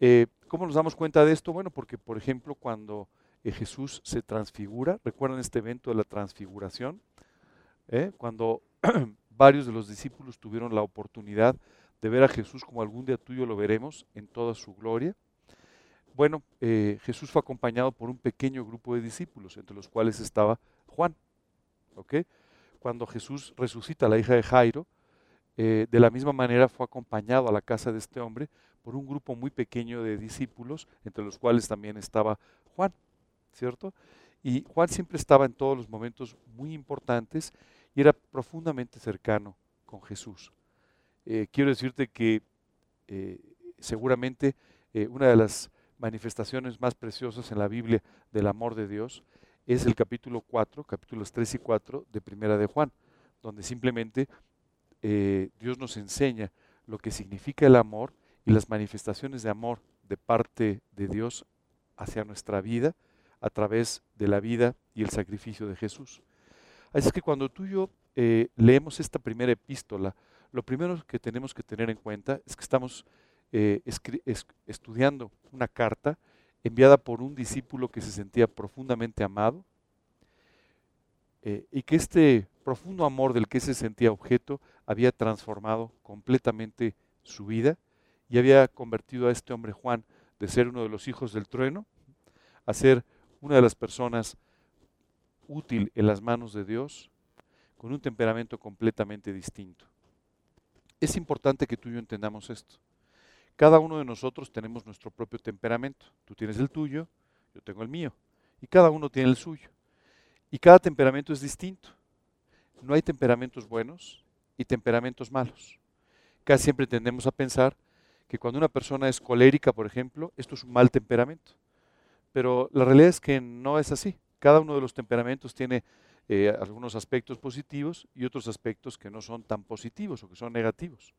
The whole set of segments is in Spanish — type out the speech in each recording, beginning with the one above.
Eh, ¿Cómo nos damos cuenta de esto? Bueno, porque por ejemplo cuando eh, Jesús se transfigura, recuerdan este evento de la transfiguración, ¿Eh? cuando varios de los discípulos tuvieron la oportunidad de ver a Jesús como algún día tuyo lo veremos en toda su gloria. Bueno, Jesús fue acompañado por un pequeño grupo de discípulos, entre los cuales estaba Juan. Cuando Jesús resucita a la hija de Jairo, de la misma manera fue acompañado a la casa de este hombre por un grupo muy pequeño de discípulos, entre los cuales también estaba Juan, ¿cierto? Y Juan siempre estaba en todos los momentos muy importantes y era profundamente cercano con Jesús. Eh, quiero decirte que eh, seguramente una de las manifestaciones más preciosas en la Biblia del amor de Dios es el capítulo 4, capítulos 3 y 4 de Primera de Juan, donde simplemente eh, Dios nos enseña lo que significa el amor y las manifestaciones de amor de parte de Dios hacia nuestra vida a través de la vida y el sacrificio de Jesús. Así es que cuando tú y yo eh, leemos esta primera epístola, lo primero que tenemos que tener en cuenta es que estamos eh, estudiando una carta enviada por un discípulo que se sentía profundamente amado eh, y que este profundo amor del que se sentía objeto había transformado completamente su vida y había convertido a este hombre Juan de ser uno de los hijos del trueno a ser una de las personas útil en las manos de Dios con un temperamento completamente distinto. Es importante que tú y yo entendamos esto. Cada uno de nosotros tenemos nuestro propio temperamento. Tú tienes el tuyo, yo tengo el mío. Y cada uno tiene el suyo. Y cada temperamento es distinto. No hay temperamentos buenos y temperamentos malos. Casi siempre tendemos a pensar que cuando una persona es colérica, por ejemplo, esto es un mal temperamento. Pero la realidad es que no es así. Cada uno de los temperamentos tiene eh, algunos aspectos positivos y otros aspectos que no son tan positivos o que son negativos.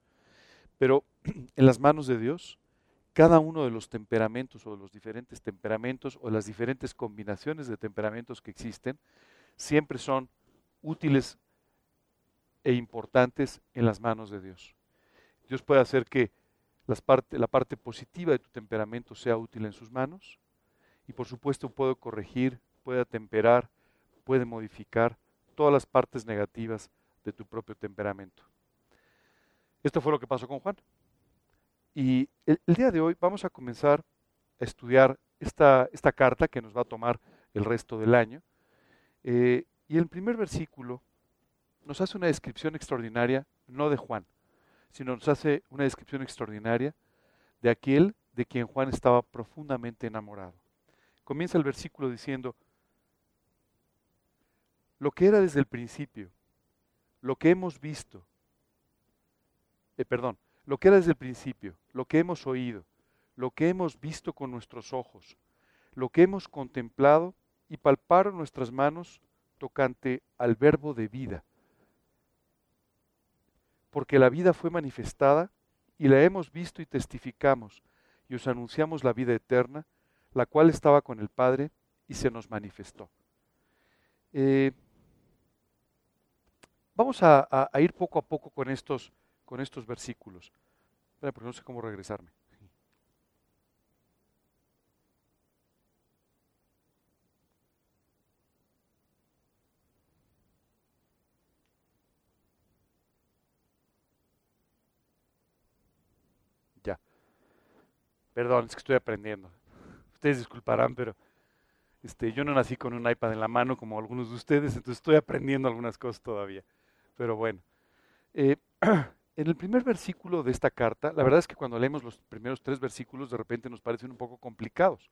Pero en las manos de Dios, cada uno de los temperamentos o de los diferentes temperamentos o las diferentes combinaciones de temperamentos que existen, siempre son útiles e importantes en las manos de Dios. Dios puede hacer que la parte positiva de tu temperamento sea útil en sus manos y por supuesto puede corregir, puede atemperar, puede modificar todas las partes negativas de tu propio temperamento. Esto fue lo que pasó con Juan. Y el, día de hoy vamos a comenzar a estudiar esta, esta, carta que nos va a tomar el resto del año. Eh, y el primer versículo nos hace una descripción extraordinaria, no de Juan, sino nos hace una descripción extraordinaria de aquel de quien Juan estaba profundamente enamorado. Comienza el versículo diciendo, lo que era desde el principio, lo que hemos visto, eh, perdón, lo que era desde el principio, lo que hemos oído, lo que hemos visto con nuestros ojos, lo que hemos contemplado y palparon nuestras manos tocante al verbo de vida. Porque la vida fue manifestada y la hemos visto y testificamos y os anunciamos la vida eterna, la cual estaba con el Padre y se nos manifestó. Eh, vamos a ir poco a poco con estos con estos versículos. porque no sé cómo regresarme. Ya. Perdón, es que estoy aprendiendo. Ustedes disculparán, pero este, yo no nací con un iPad en la mano como algunos de ustedes, entonces estoy aprendiendo algunas cosas todavía. Pero bueno. Eh, En el primer versículo de esta carta, la verdad es que cuando leemos los primeros tres versículos de repente nos parecen un poco complicados,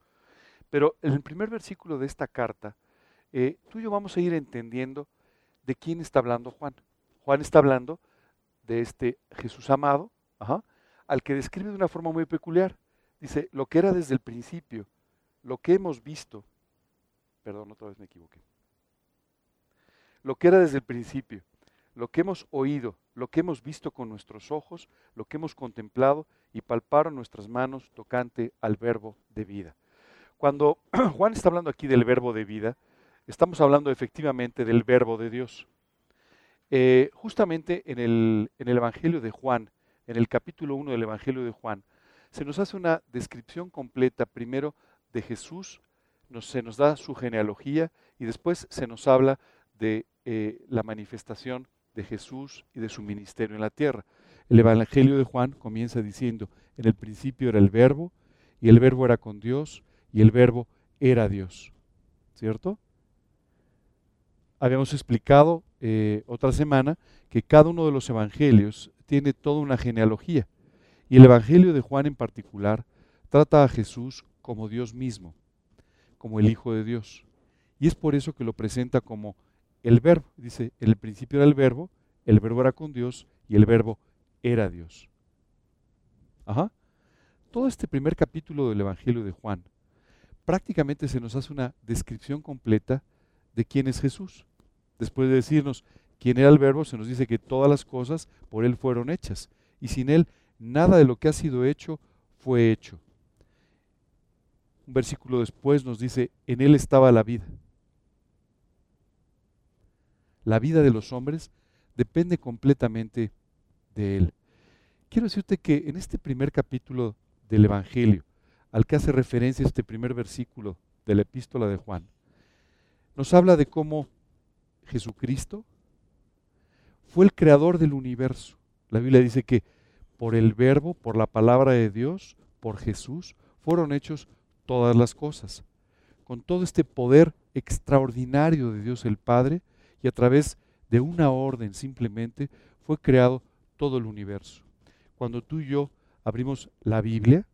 pero en el primer versículo de esta carta, eh, tú y yo vamos a ir entendiendo de quién está hablando Juan. Juan está hablando de este Jesús amado, al que describe de una forma muy peculiar. Dice, lo que era desde el principio, lo que hemos visto, perdón, otra vez me equivoqué, lo que era desde el principio, lo que hemos oído, lo que hemos visto con nuestros ojos, lo que hemos contemplado y palparon nuestras manos tocante al verbo de vida. Cuando Juan está hablando aquí del verbo de vida, estamos hablando efectivamente del verbo de Dios. Eh, justamente en el, en el Evangelio de Juan, en el capítulo 1 del Evangelio de Juan, se nos hace una descripción completa primero de Jesús, se nos da su genealogía y después se nos habla de eh, la manifestación de Jesús y de su ministerio en la tierra. El Evangelio de Juan comienza diciendo, en el principio era el verbo, y el verbo era con Dios, y el verbo era Dios. ¿Cierto? Habíamos explicado eh, otra semana que cada uno de los evangelios tiene toda una genealogía, y el Evangelio de Juan en particular trata a Jesús como Dios mismo, como el Hijo de Dios. Y es por eso que lo presenta como el verbo. Dice, en el principio era el verbo, el verbo era con Dios y el verbo era Dios. Ajá. Todo este primer capítulo del Evangelio de Juan prácticamente se nos hace una descripción completa de quién es Jesús. Después de decirnos quién era el verbo, se nos dice que todas las cosas por él fueron hechas y sin él nada de lo que ha sido hecho fue hecho. Un versículo después nos dice, en él estaba la vida. La vida de los hombres depende completamente de él. Quiero decirte que en este primer capítulo del Evangelio, al que hace referencia este primer versículo de la epístola de Juan, nos habla de cómo Jesucristo fue el creador del universo. La Biblia dice que por el verbo, por la palabra de Dios, por Jesús, fueron hechos todas las cosas. Con todo este poder extraordinario de Dios el Padre y a través de una orden simplemente fue creado todo el universo. Cuando tú y yo abrimos la Biblia,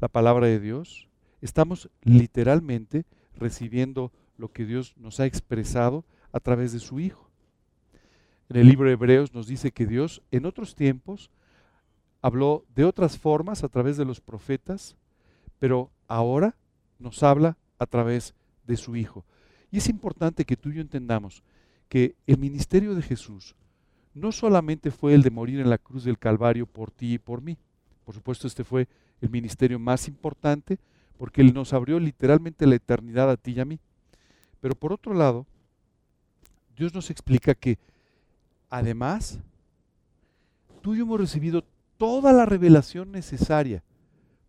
la palabra de Dios, estamos literalmente recibiendo lo que Dios nos ha expresado a través de su Hijo. En el libro de Hebreos nos dice que Dios en otros tiempos habló de otras formas a través de los profetas, pero ahora nos habla a través de su Hijo. Y es importante que tú y yo entendamos que el ministerio de Jesús no solamente fue el de morir en la cruz del Calvario por ti y por mí. Por supuesto, este fue el ministerio más importante porque Él nos abrió literalmente la eternidad a ti y a mí. Pero por otro lado, Dios nos explica que además, tú y yo hemos recibido toda la revelación necesaria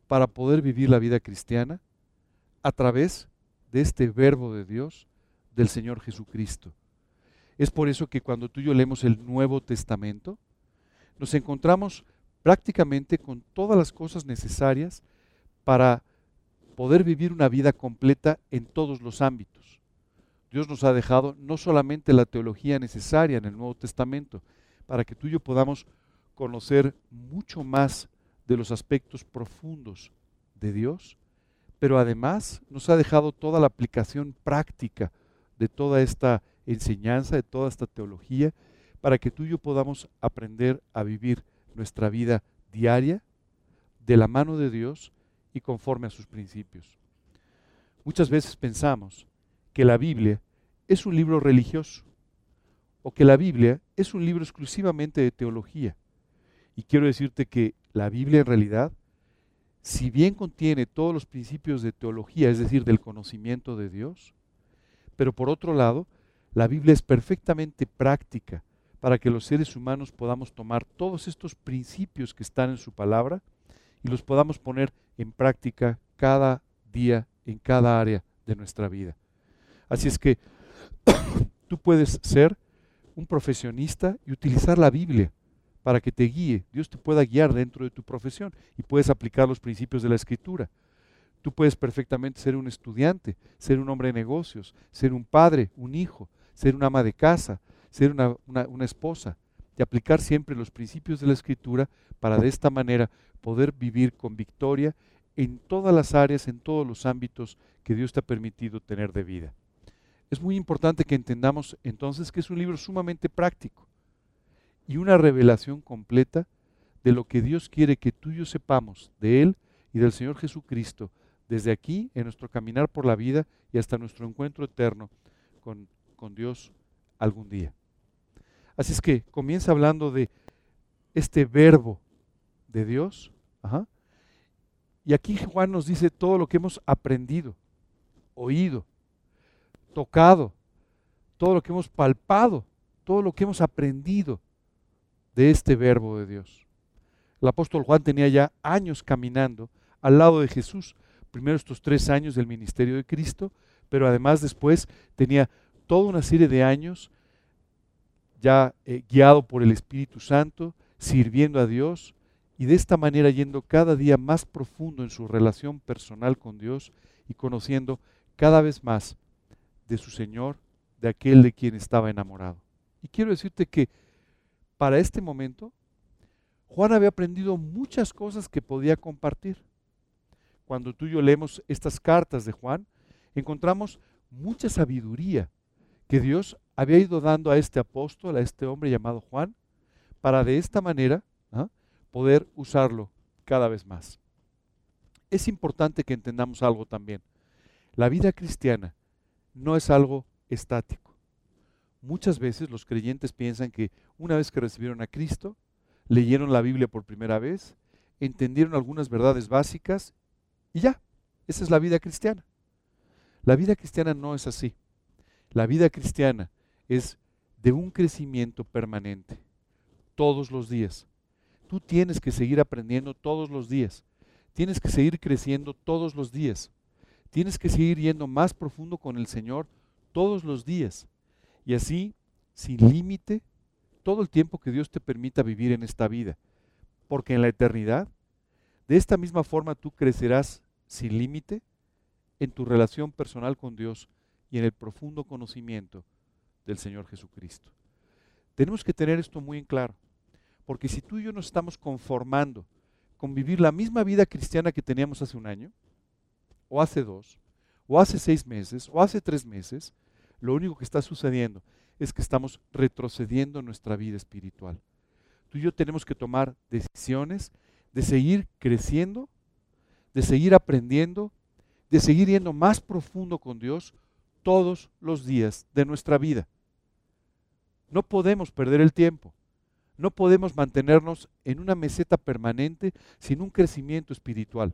para poder vivir la vida cristiana a través de este verbo de Dios, del Señor Jesucristo. Es por eso que cuando tú y yo leemos el Nuevo Testamento, nos encontramos prácticamente con todas las cosas necesarias para poder vivir una vida completa en todos los ámbitos. Dios nos ha dejado no solamente la teología necesaria en el Nuevo Testamento, para que tú y yo podamos conocer mucho más de los aspectos profundos de Dios, pero además nos ha dejado toda la aplicación práctica de toda esta enseñanza, de toda esta teología, para que tú y yo podamos aprender a vivir nuestra vida diaria de la mano de Dios y conforme a sus principios. Muchas veces pensamos que la Biblia es un libro religioso o que la Biblia es un libro exclusivamente de teología. Y quiero decirte que la Biblia en realidad, si bien contiene todos los principios de teología, es decir, del conocimiento de Dios, pero por otro lado, la Biblia es perfectamente práctica para que los seres humanos podamos tomar todos estos principios que están en su palabra y los podamos poner en práctica cada día en cada área de nuestra vida. Así es que tú puedes ser un profesionista y utilizar la Biblia para que te guíe. Dios te pueda guiar dentro de tu profesión y puedes aplicar los principios de la escritura. Tú puedes perfectamente ser un estudiante, ser un hombre de negocios, ser un padre, un hijo, ser una ama de casa, ser una, una, esposa y aplicar siempre los principios de la escritura para de esta manera poder vivir con victoria en todas las áreas, en todos los ámbitos que Dios te ha permitido tener de vida. Es muy importante que entendamos entonces que es un libro sumamente práctico y una revelación completa de lo que Dios quiere que tú y yo sepamos de Él y del Señor Jesucristo desde aquí en nuestro caminar por la vida y hasta nuestro encuentro eterno con, con Dios algún día. Así es que comienza hablando de este verbo de Dios. Y aquí Juan nos dice todo lo que hemos aprendido, oído, tocado, todo lo que hemos palpado, todo lo que hemos aprendido de este verbo de Dios. El apóstol Juan tenía ya años caminando al lado de Jesús. Primero estos tres años del ministerio de Cristo, pero además después tenía toda una serie de años ya eh, guiado por el Espíritu Santo, sirviendo a Dios y de esta manera yendo cada día más profundo en su relación personal con Dios y conociendo cada vez más de su Señor, de aquel de quien estaba enamorado. Y quiero decirte que para este momento, Juan había aprendido muchas cosas que podía compartir. Cuando tú y yo leemos estas cartas de Juan, encontramos mucha sabiduría que Dios había ido dando a este apóstol, a este hombre llamado Juan, para de esta manera ¿ah? poder usarlo cada vez más. Es importante que entendamos algo también. La vida cristiana no es algo estático. Muchas veces los creyentes piensan que una vez que recibieron a Cristo, leyeron la Biblia por primera vez, entendieron algunas verdades básicas y ya, esa es la vida cristiana. La vida cristiana no es así. La vida cristiana es de un crecimiento permanente, todos los días. Tú tienes que seguir aprendiendo todos los días. Tienes que seguir creciendo todos los días. Tienes que seguir yendo más profundo con el Señor todos los días. Y así, sin límite, todo el tiempo que Dios te permita vivir en esta vida. Porque en la eternidad, de esta misma forma tú crecerás sin límite en tu relación personal con Dios y en el profundo conocimiento del Señor Jesucristo. Tenemos que tener esto muy en claro, porque si tú y yo nos estamos conformando con vivir la misma vida cristiana que teníamos hace un año, o hace dos, o hace seis meses, o hace tres meses, lo único que está sucediendo es que estamos retrocediendo en nuestra vida espiritual. Tú y yo tenemos que tomar decisiones de seguir creciendo, de seguir aprendiendo, de seguir yendo más profundo con Dios todos los días de nuestra vida. No podemos perder el tiempo. No podemos mantenernos en una meseta permanente sin un crecimiento espiritual.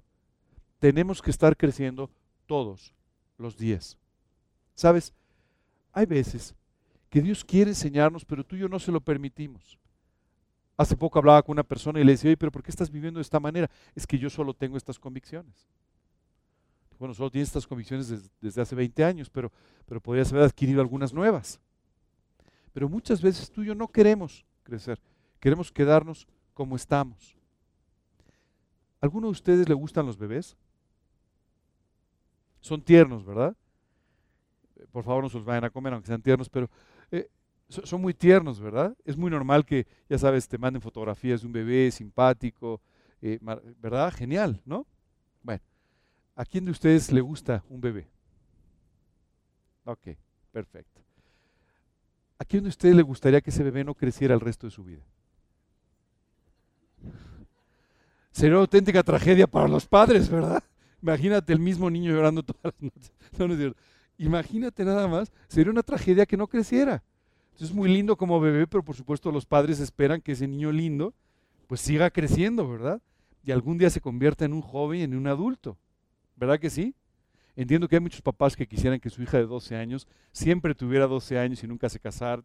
Tenemos que estar creciendo todos los días. ¿Sabes? Hay veces que Dios quiere enseñarnos, pero tú y yo no se lo permitimos. Hace poco hablaba con una persona y le decía, oye, pero ¿por qué estás viviendo de esta manera? Es que yo solo tengo estas convicciones bueno, solo tienes estas convicciones desde, hace 20 años, pero, pero podrías haber adquirido algunas nuevas. Pero muchas veces tú y yo no queremos crecer, queremos quedarnos como estamos. ¿Alguno de ustedes le gustan los bebés? Son tiernos, ¿verdad? Por favor, no se los vayan a comer, aunque sean tiernos, pero eh, son muy tiernos, ¿verdad? Es muy normal que, ya sabes, te manden fotografías de un bebé simpático, eh, ¿verdad? Genial, ¿no? Bueno, ¿A quién de ustedes le gusta un bebé? Ok, perfecto. ¿A quién de ustedes le gustaría que ese bebé no creciera el resto de su vida? Sería una auténtica tragedia para los padres, ¿verdad? Imagínate el mismo niño llorando todas las noches. No, no es. Imagínate nada más, sería una tragedia que no creciera. Es muy lindo como bebé, pero por supuesto los padres esperan que ese niño lindo pues siga creciendo, ¿verdad? Y algún día se convierta en un joven, en un adulto. ¿Verdad que sí? Entiendo que hay muchos papás que quisieran que su hija de 12 años siempre tuviera 12 años y nunca se casara.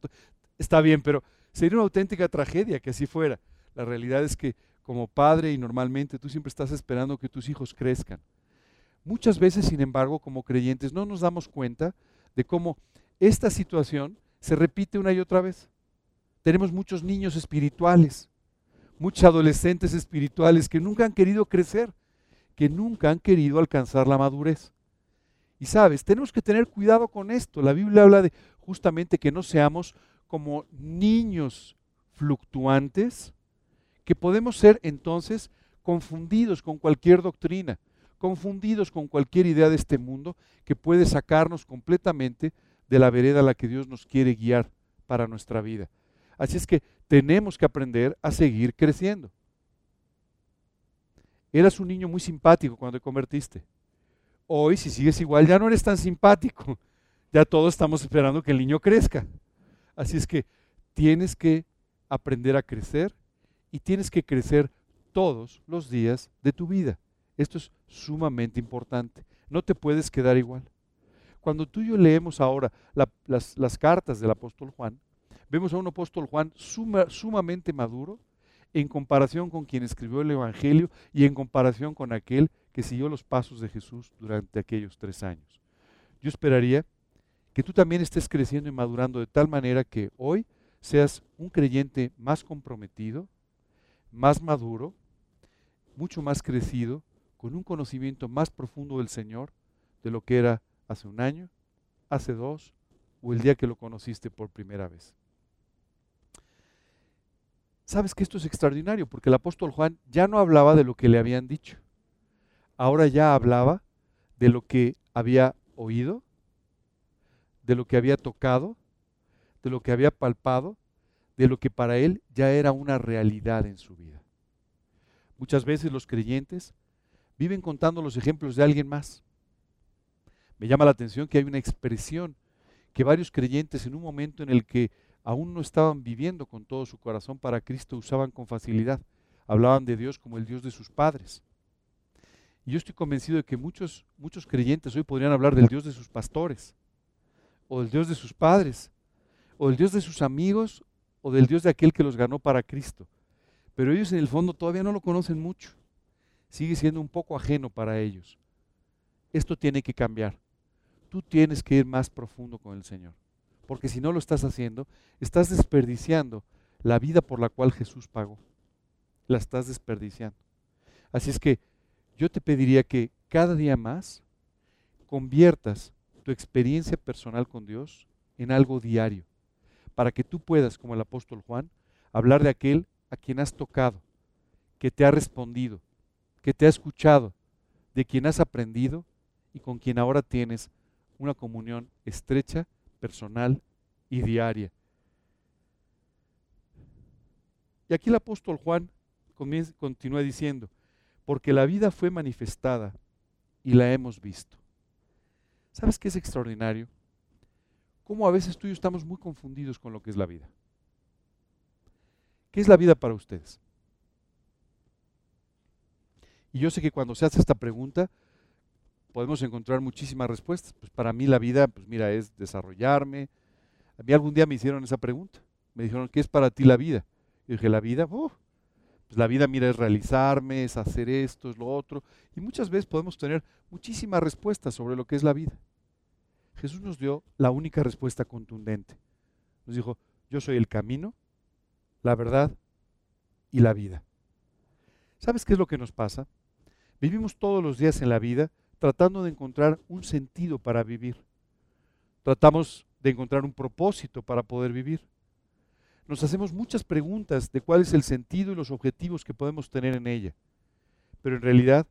Está bien, pero sería una auténtica tragedia que así fuera. La realidad es que como padre y normalmente tú siempre estás esperando que tus hijos crezcan. Muchas veces, sin embargo, como creyentes no nos damos cuenta de cómo esta situación se repite una y otra vez. Tenemos muchos niños espirituales, muchos adolescentes espirituales que nunca han querido crecer que nunca han querido alcanzar la madurez. Y sabes, tenemos que tener cuidado con esto. La Biblia habla de justamente que no seamos como niños fluctuantes, que podemos ser entonces confundidos con cualquier doctrina, confundidos con cualquier idea de este mundo que puede sacarnos completamente de la vereda a la que Dios nos quiere guiar para nuestra vida. Así es que tenemos que aprender a seguir creciendo. Eras un niño muy simpático cuando te convertiste. Hoy, si sigues igual, ya no eres tan simpático. Ya todos estamos esperando que el niño crezca. Así es que tienes que aprender a crecer y tienes que crecer todos los días de tu vida. Esto es sumamente importante. No te puedes quedar igual. Cuando tú y yo leemos ahora las, cartas del apóstol Juan, vemos a un apóstol Juan sumamente maduro, en comparación con quien escribió el Evangelio y en comparación con aquel que siguió los pasos de Jesús durante aquellos tres años. Yo esperaría que tú también estés creciendo y madurando de tal manera que hoy seas un creyente más comprometido, más maduro, mucho más crecido, con un conocimiento más profundo del Señor de lo que era hace un año, hace dos o el día que lo conociste por primera vez. Sabes que esto es extraordinario porque el apóstol Juan ya no hablaba de lo que le habían dicho. Ahora ya hablaba de lo que había oído, de lo que había tocado, de lo que había palpado, de lo que para él ya era una realidad en su vida. Muchas veces los creyentes viven contando los ejemplos de alguien más. Me llama la atención que hay una expresión que varios creyentes en un momento en el que aún no estaban viviendo con todo su corazón para Cristo, usaban con facilidad. Hablaban de Dios como el Dios de sus padres. Y yo estoy convencido de que muchos, muchos creyentes hoy podrían hablar del Dios de sus pastores, o del Dios de sus padres, o del Dios de sus amigos, o del Dios de aquel que los ganó para Cristo. Pero ellos en el fondo todavía no lo conocen mucho. Sigue siendo un poco ajeno para ellos. Esto tiene que cambiar. Tú tienes que ir más profundo con el Señor porque si no lo estás haciendo, estás desperdiciando la vida por la cual Jesús pagó. La estás desperdiciando. Así es que yo te pediría que cada día más conviertas tu experiencia personal con Dios en algo diario, para que tú puedas, como el apóstol Juan, hablar de aquel a quien has tocado, que te ha respondido, que te ha escuchado, de quien has aprendido y con quien ahora tienes una comunión estrecha personal y diaria. Y aquí el apóstol Juan continúa diciendo, porque la vida fue manifestada y la hemos visto. ¿Sabes qué es extraordinario? Cómo a veces tú y yo estamos muy confundidos con lo que es la vida. ¿Qué es la vida para ustedes? Y yo sé que cuando se hace esta pregunta, podemos encontrar muchísimas respuestas. Pues para mí la vida, pues mira, es desarrollarme. A mí algún día me hicieron esa pregunta. Me dijeron, ¿qué es para ti la vida? Y dije, la vida, pues la vida, mira, es realizarme, es hacer esto, es lo otro. Y muchas veces podemos tener muchísimas respuestas sobre lo que es la vida. Jesús nos dio la única respuesta contundente. Nos dijo, yo soy el camino, la verdad y la vida. ¿Sabes qué es lo que nos pasa? Vivimos todos los días en la vida tratando de encontrar un sentido para vivir. Tratamos de encontrar un propósito para poder vivir. Nos hacemos muchas preguntas de cuál es el sentido y los objetivos que podemos tener en ella. Pero en realidad,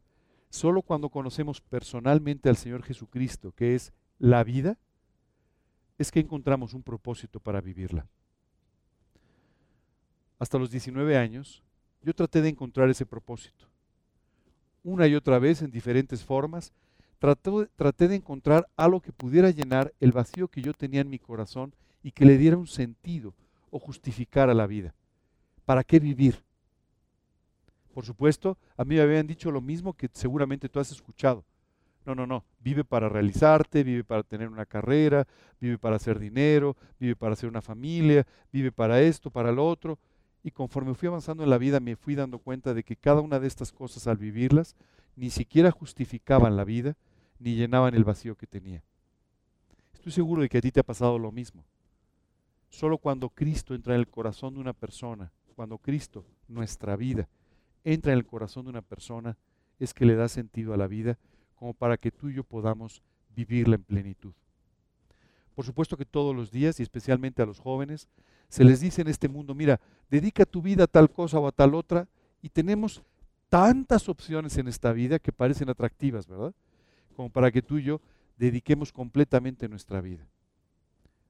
solo cuando conocemos personalmente al Señor Jesucristo, que es la vida, es que encontramos un propósito para vivirla. Hasta los 19 años, yo traté de encontrar ese propósito una y otra vez en diferentes formas, traté, de encontrar algo que pudiera llenar el vacío que yo tenía en mi corazón y que le diera un sentido o justificara la vida. ¿Para qué vivir? Por supuesto, a mí me habían dicho lo mismo que seguramente tú has escuchado. No, no, no. Vive para realizarte, vive para tener una carrera, vive para hacer dinero, vive para hacer una familia, vive para esto, para lo otro. Y conforme fui avanzando en la vida me fui dando cuenta de que cada una de estas cosas al vivirlas ni siquiera justificaban la vida ni llenaban el vacío que tenía. Estoy seguro de que a ti te ha pasado lo mismo. Solo cuando Cristo entra en el corazón de una persona, cuando Cristo, nuestra vida, entra en el corazón de una persona, es que le da sentido a la vida como para que tú y yo podamos vivirla en plenitud. Por supuesto que todos los días, y especialmente a los jóvenes, se les dice en este mundo, mira, dedica tu vida a tal cosa o a tal otra, y tenemos tantas opciones en esta vida que parecen atractivas, ¿verdad? Como para que tú y yo dediquemos completamente nuestra vida.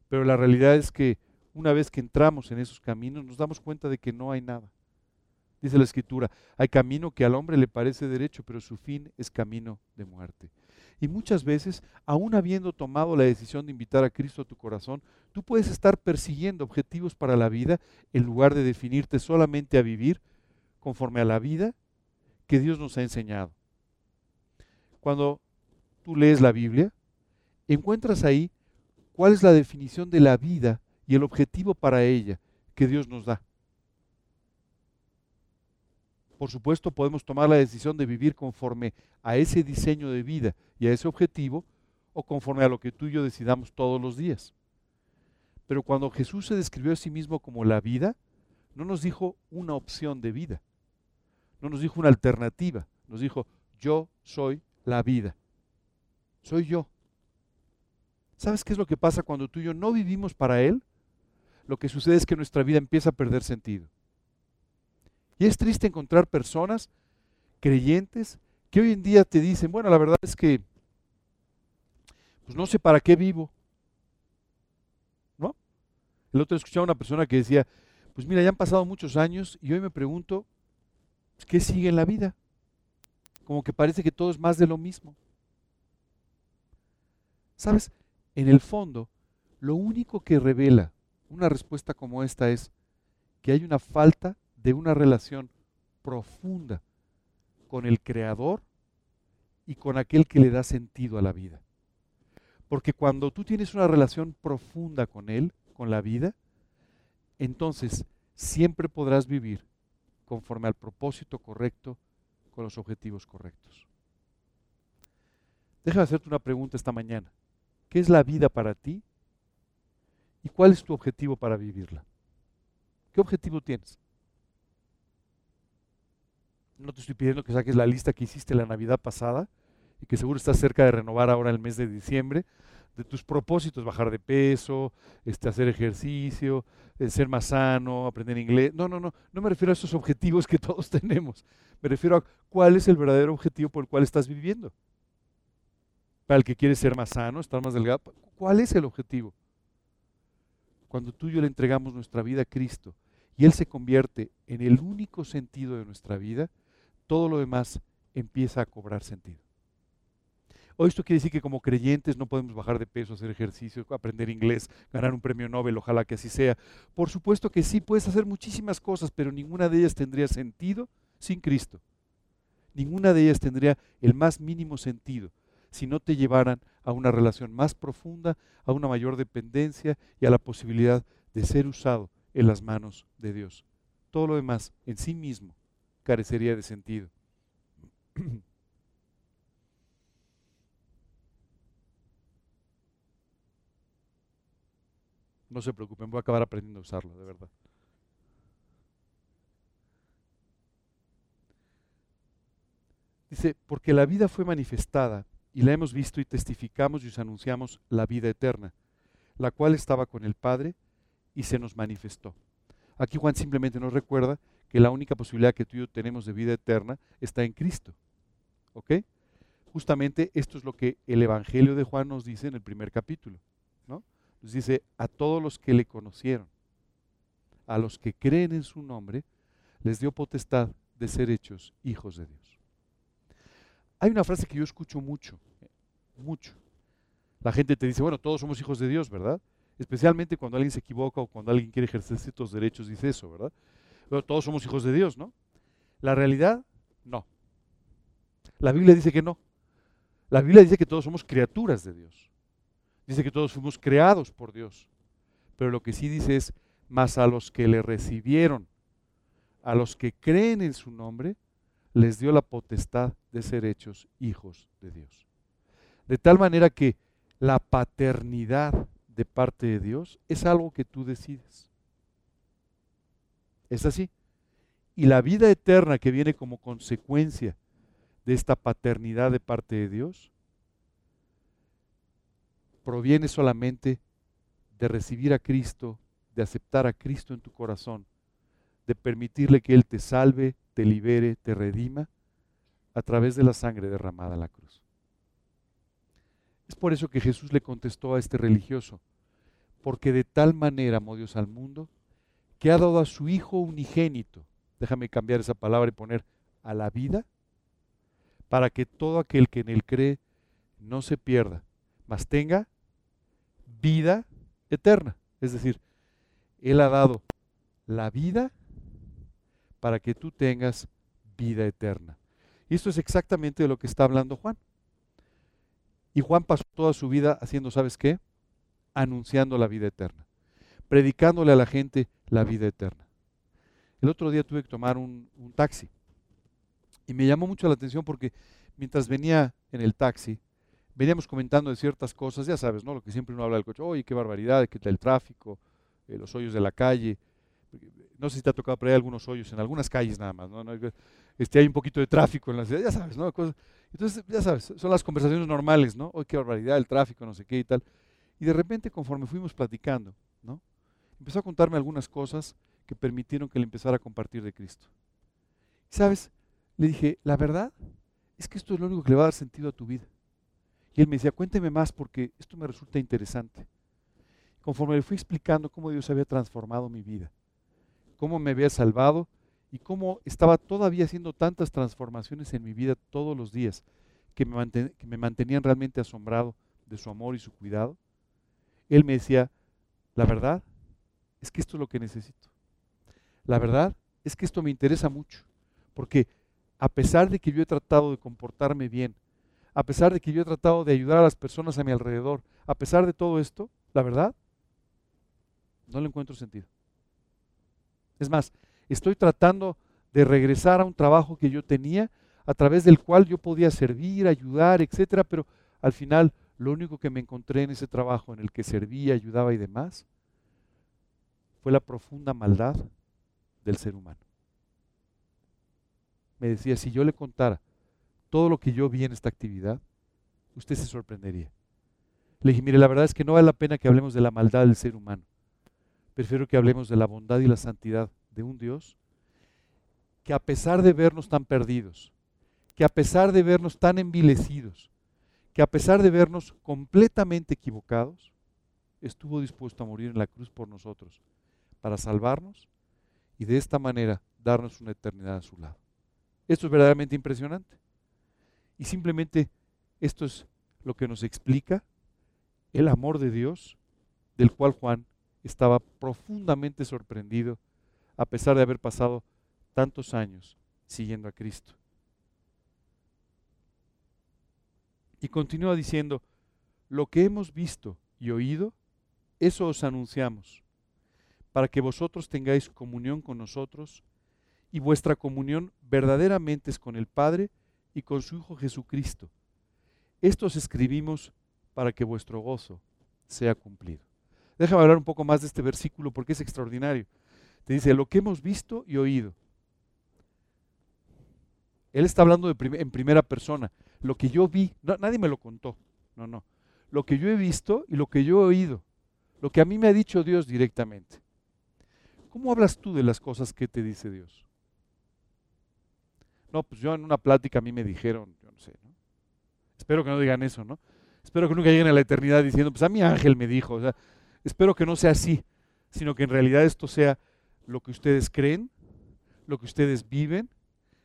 Pero la realidad es que una vez que entramos en esos caminos, nos damos cuenta de que no hay nada. Dice la escritura, hay camino que al hombre le parece derecho, pero su fin es camino de muerte. Y muchas veces, aún habiendo tomado la decisión de invitar a Cristo a tu corazón, tú puedes estar persiguiendo objetivos para la vida en lugar de definirte solamente a vivir conforme a la vida que Dios nos ha enseñado. Cuando tú lees la Biblia, encuentras ahí cuál es la definición de la vida y el objetivo para ella que Dios nos da. Por supuesto podemos tomar la decisión de vivir conforme a ese diseño de vida y a ese objetivo o conforme a lo que tú y yo decidamos todos los días. Pero cuando Jesús se describió a sí mismo como la vida, no nos dijo una opción de vida, no nos dijo una alternativa, nos dijo, yo soy la vida, soy yo. ¿Sabes qué es lo que pasa cuando tú y yo no vivimos para Él? Lo que sucede es que nuestra vida empieza a perder sentido. Y es triste encontrar personas creyentes que hoy en día te dicen, bueno, la verdad es que, pues no sé para qué vivo. ¿No? El otro escuchaba una persona que decía, pues mira, ya han pasado muchos años y hoy me pregunto, pues, ¿qué sigue en la vida? Como que parece que todo es más de lo mismo. ¿Sabes? En el fondo, lo único que revela una respuesta como esta es que hay una falta de una relación profunda con el Creador y con aquel que le da sentido a la vida. Porque cuando tú tienes una relación profunda con Él, con la vida, entonces siempre podrás vivir conforme al propósito correcto, con los objetivos correctos. Déjame hacerte una pregunta esta mañana. ¿Qué es la vida para ti? ¿Y cuál es tu objetivo para vivirla? ¿Qué objetivo tienes? No te estoy pidiendo que saques la lista que hiciste la Navidad pasada y que seguro estás cerca de renovar ahora el mes de diciembre, de tus propósitos, bajar de peso, este, hacer ejercicio, eh, ser más sano, aprender inglés. No, no, no, no me refiero a esos objetivos que todos tenemos. Me refiero a cuál es el verdadero objetivo por el cual estás viviendo para el que quiere ser más sano, estar más delgado. ¿Cuál es el objetivo? Cuando tú y yo le entregamos nuestra vida a Cristo y Él se convierte en el único sentido de nuestra vida, todo lo demás empieza a cobrar sentido. Hoy esto quiere decir que como creyentes no podemos bajar de peso, hacer ejercicio, aprender inglés, ganar un premio Nobel, ojalá que así sea. Por supuesto que sí, puedes hacer muchísimas cosas, pero ninguna de ellas tendría sentido sin Cristo. Ninguna de ellas tendría el más mínimo sentido si no te llevaran a una relación más profunda, a una mayor dependencia y a la posibilidad de ser usado en las manos de Dios. Todo lo demás en sí mismo carecería de sentido. No se preocupen, voy a acabar aprendiendo a usarlo, de verdad. Dice, porque la vida fue manifestada y la hemos visto y testificamos y os anunciamos la vida eterna, la cual estaba con el Padre y se nos manifestó. Aquí Juan simplemente nos recuerda que la única posibilidad que tú y yo tenemos de vida eterna está en Cristo. ¿Ok? Justamente esto es lo que el Evangelio de Juan nos dice en el primer capítulo. ¿no? Nos dice, a todos los que le conocieron, a los que creen en su nombre, les dio potestad de ser hechos hijos de Dios. Hay una frase que yo escucho mucho, mucho. La gente te dice, bueno, todos somos hijos de Dios, ¿verdad? Especialmente cuando alguien se equivoca o cuando alguien quiere ejercer ciertos derechos, dice eso, ¿verdad? Todos somos hijos de Dios, ¿no? La realidad, no. La Biblia dice que no. La Biblia dice que todos somos criaturas de Dios. Dice que todos fuimos creados por Dios. Pero lo que sí dice es, más a los que le recibieron, a los que creen en su nombre, les dio la potestad de ser hechos hijos de Dios. De tal manera que la paternidad de parte de Dios es algo que tú decides. Es así. Y la vida eterna que viene como consecuencia de esta paternidad de parte de Dios proviene solamente de recibir a Cristo, de aceptar a Cristo en tu corazón, de permitirle que Él te salve, te libere, te redima a través de la sangre derramada en la cruz. Es por eso que Jesús le contestó a este religioso, porque de tal manera amó Dios al mundo, que ha dado a su Hijo unigénito, déjame cambiar esa palabra y poner a la vida, para que todo aquel que en él cree no se pierda, mas tenga vida eterna. Es decir, Él ha dado la vida para que tú tengas vida eterna. Y esto es exactamente de lo que está hablando Juan. Y Juan pasó toda su vida haciendo, ¿sabes qué? Anunciando la vida eterna, predicándole a la gente la vida eterna. El otro día tuve que tomar un, taxi Y me llamó mucho la atención porque mientras venía en el taxi, veníamos comentando de ciertas cosas, ya sabes, ¿no? Lo que siempre uno habla del coche, oye, qué barbaridad, el tráfico, eh, los hoyos de la calle. No sé si te ha tocado, pero hay algunos hoyos en algunas calles nada más, ¿no? Este, hay un poquito de tráfico en la ciudad, ya sabes, ¿no? entonces, ya sabes, son las conversaciones normales, ¿no? Oye, qué barbaridad, el tráfico, no sé qué y tal. Y de repente, conforme fuimos platicando, ¿no? Empezó a contarme algunas cosas que permitieron que le empezara a compartir de Cristo. ¿Sabes? Le dije, la verdad es que esto es lo único que le va a dar sentido a tu vida. Y él me decía, cuénteme más porque esto me resulta interesante. Conforme le fui explicando cómo Dios había transformado mi vida, cómo me había salvado y cómo estaba todavía haciendo tantas transformaciones en mi vida todos los días que me, que me mantenían realmente asombrado de su amor y su cuidado, él me decía, la verdad es que esto es lo que necesito. La verdad es que esto me interesa mucho, porque a pesar de que yo he tratado de comportarme bien, a pesar de que yo he tratado de ayudar a las personas a mi alrededor, a pesar de todo esto, la verdad, no le encuentro sentido. Es más, estoy tratando de regresar a un trabajo que yo tenía, a través del cual yo podía servir, ayudar, etcétera, pero al final lo único que me encontré en ese trabajo en el que servía, ayudaba y demás, fue la profunda maldad del ser humano. Me decía, si yo le contara todo lo que yo vi en esta actividad, usted se sorprendería. Le dije, mire, la verdad es que no vale la pena que hablemos de la maldad del ser humano. Prefiero que hablemos de la bondad y la santidad de un Dios que a pesar de vernos tan perdidos, que a pesar de vernos tan envilecidos, que a pesar de vernos completamente equivocados, estuvo dispuesto a morir en la cruz por nosotros, para salvarnos y de esta manera darnos una eternidad a su lado. Esto es verdaderamente impresionante. Y simplemente esto es lo que nos explica el amor de Dios, del cual Juan estaba profundamente sorprendido a pesar de haber pasado tantos años siguiendo a Cristo. Y continúa diciendo, lo que hemos visto y oído, eso os anunciamos, para que vosotros tengáis comunión con nosotros, y vuestra comunión verdaderamente es con el Padre y con su Hijo Jesucristo. Estos escribimos para que vuestro gozo sea cumplido. Déjame hablar un poco más de este versículo porque es extraordinario. Te dice, lo que hemos visto y oído. Él está hablando en primera persona. Lo que yo vi, nadie me lo contó. No, no. Lo que yo he visto y lo que yo he oído. Lo que a mí me ha dicho Dios directamente. ¿Cómo hablas tú de las cosas que te dice Dios? No, pues yo en una plática a mí me dijeron, yo no sé, ¿no? Espero que no digan eso, ¿no? Espero que nunca lleguen a la eternidad diciendo, pues a mi ángel me dijo. O sea, espero que no sea así, sino que en realidad esto sea lo que ustedes creen, lo que ustedes viven